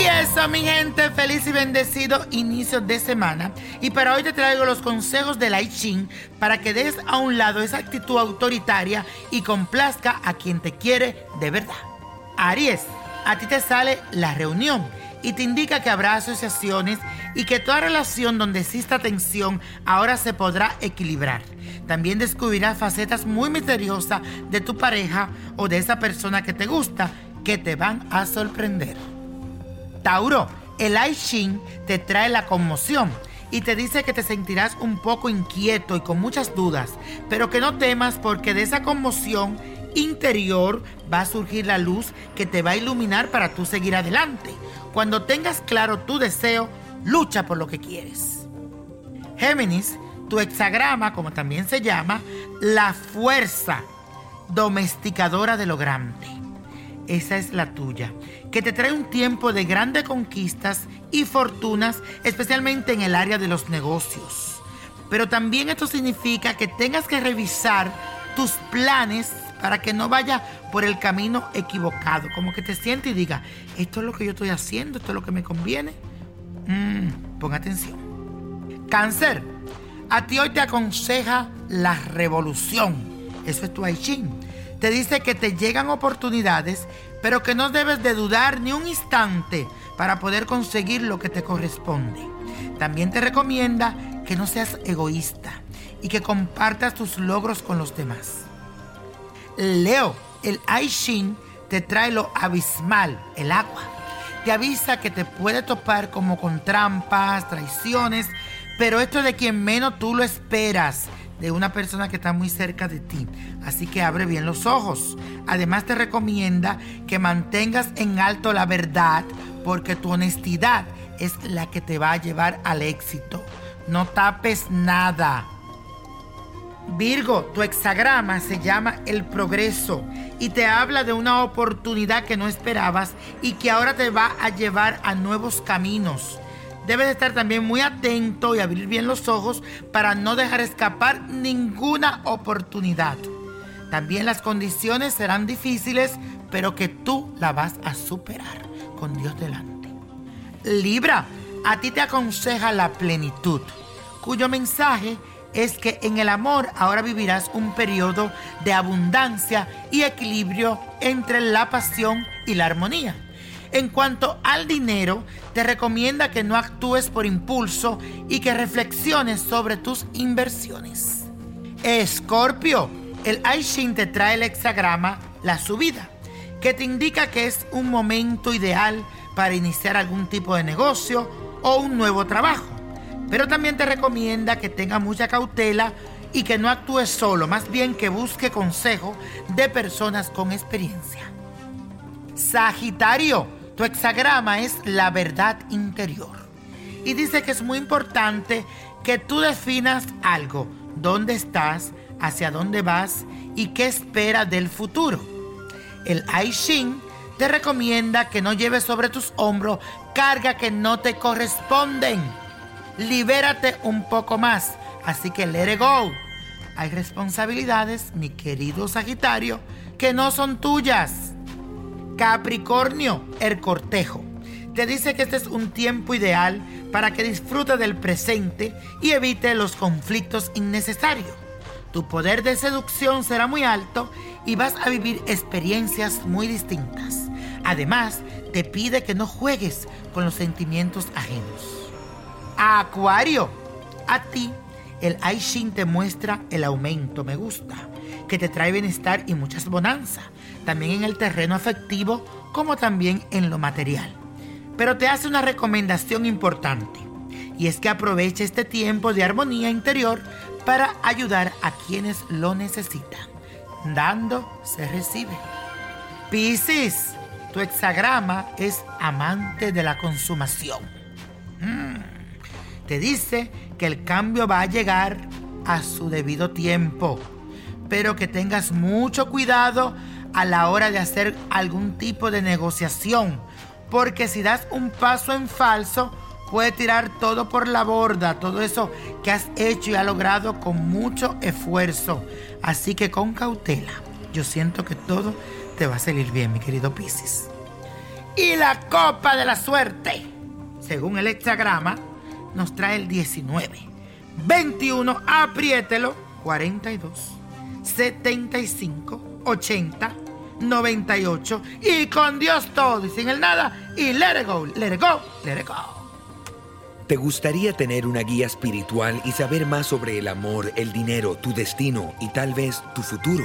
eso, mi gente, feliz y bendecido inicio de semana. Y para hoy te traigo los consejos de Lai Ching para que des a un lado esa actitud autoritaria y complazca a quien te quiere de verdad. Aries, a ti te sale la reunión y te indica que habrá asociaciones y que toda relación donde exista tensión ahora se podrá equilibrar. También descubrirás facetas muy misteriosas de tu pareja o de esa persona que te gusta que te van a sorprender. Tauro, el Aishin te trae la conmoción y te dice que te sentirás un poco inquieto y con muchas dudas, pero que no temas porque de esa conmoción interior va a surgir la luz que te va a iluminar para tú seguir adelante. Cuando tengas claro tu deseo, lucha por lo que quieres. Géminis, tu hexagrama, como también se llama, la fuerza domesticadora de lo grande. Esa es la tuya, que te trae un tiempo de grandes conquistas y fortunas, especialmente en el área de los negocios. Pero también esto significa que tengas que revisar tus planes para que no vaya por el camino equivocado. Como que te sientes y diga, esto es lo que yo estoy haciendo, esto es lo que me conviene. Mm, pon atención. Cáncer, a ti hoy te aconseja la revolución. Eso es tu Aichin. Te dice que te llegan oportunidades, pero que no debes de dudar ni un instante para poder conseguir lo que te corresponde. También te recomienda que no seas egoísta y que compartas tus logros con los demás. Leo, el Aishin te trae lo abismal, el agua. Te avisa que te puede topar como con trampas, traiciones, pero esto es de quien menos tú lo esperas, de una persona que está muy cerca de ti. Así que abre bien los ojos. Además te recomienda que mantengas en alto la verdad, porque tu honestidad es la que te va a llevar al éxito. No tapes nada. Virgo, tu hexagrama se llama el progreso y te habla de una oportunidad que no esperabas y que ahora te va a llevar a nuevos caminos. Debes estar también muy atento y abrir bien los ojos para no dejar escapar ninguna oportunidad. También las condiciones serán difíciles, pero que tú la vas a superar con Dios delante. Libra, a ti te aconseja la plenitud, cuyo mensaje es que en el amor ahora vivirás un periodo de abundancia y equilibrio entre la pasión y la armonía. En cuanto al dinero, te recomienda que no actúes por impulso y que reflexiones sobre tus inversiones. Escorpio, el Aishin te trae el hexagrama La Subida, que te indica que es un momento ideal para iniciar algún tipo de negocio o un nuevo trabajo pero también te recomienda que tenga mucha cautela y que no actúes solo, más bien que busque consejo de personas con experiencia. Sagitario, tu hexagrama es la verdad interior. Y dice que es muy importante que tú definas algo, dónde estás, hacia dónde vas y qué espera del futuro. El Aishin te recomienda que no lleves sobre tus hombros carga que no te corresponden libérate un poco más. Así que let go. Hay responsabilidades, mi querido Sagitario, que no son tuyas. Capricornio, el cortejo. Te dice que este es un tiempo ideal para que disfrutes del presente y evite los conflictos innecesarios. Tu poder de seducción será muy alto y vas a vivir experiencias muy distintas. Además, te pide que no juegues con los sentimientos ajenos. Acuario, a ti el Aishin te muestra el aumento, me gusta, que te trae bienestar y muchas bonanzas, también en el terreno afectivo como también en lo material. Pero te hace una recomendación importante, y es que aproveche este tiempo de armonía interior para ayudar a quienes lo necesitan. Dando se recibe. Piscis, tu hexagrama es amante de la consumación. Mm te dice que el cambio va a llegar a su debido tiempo, pero que tengas mucho cuidado a la hora de hacer algún tipo de negociación, porque si das un paso en falso, puede tirar todo por la borda, todo eso que has hecho y has logrado con mucho esfuerzo. Así que con cautela, yo siento que todo te va a salir bien, mi querido Piscis. Y la copa de la suerte según el hexagrama, nos trae el 19. 21, apriételo, 42, 75, 80, 98 y con Dios todo y sin el nada y let it go, let it go, let it go. ¿Te gustaría tener una guía espiritual y saber más sobre el amor, el dinero, tu destino y tal vez tu futuro?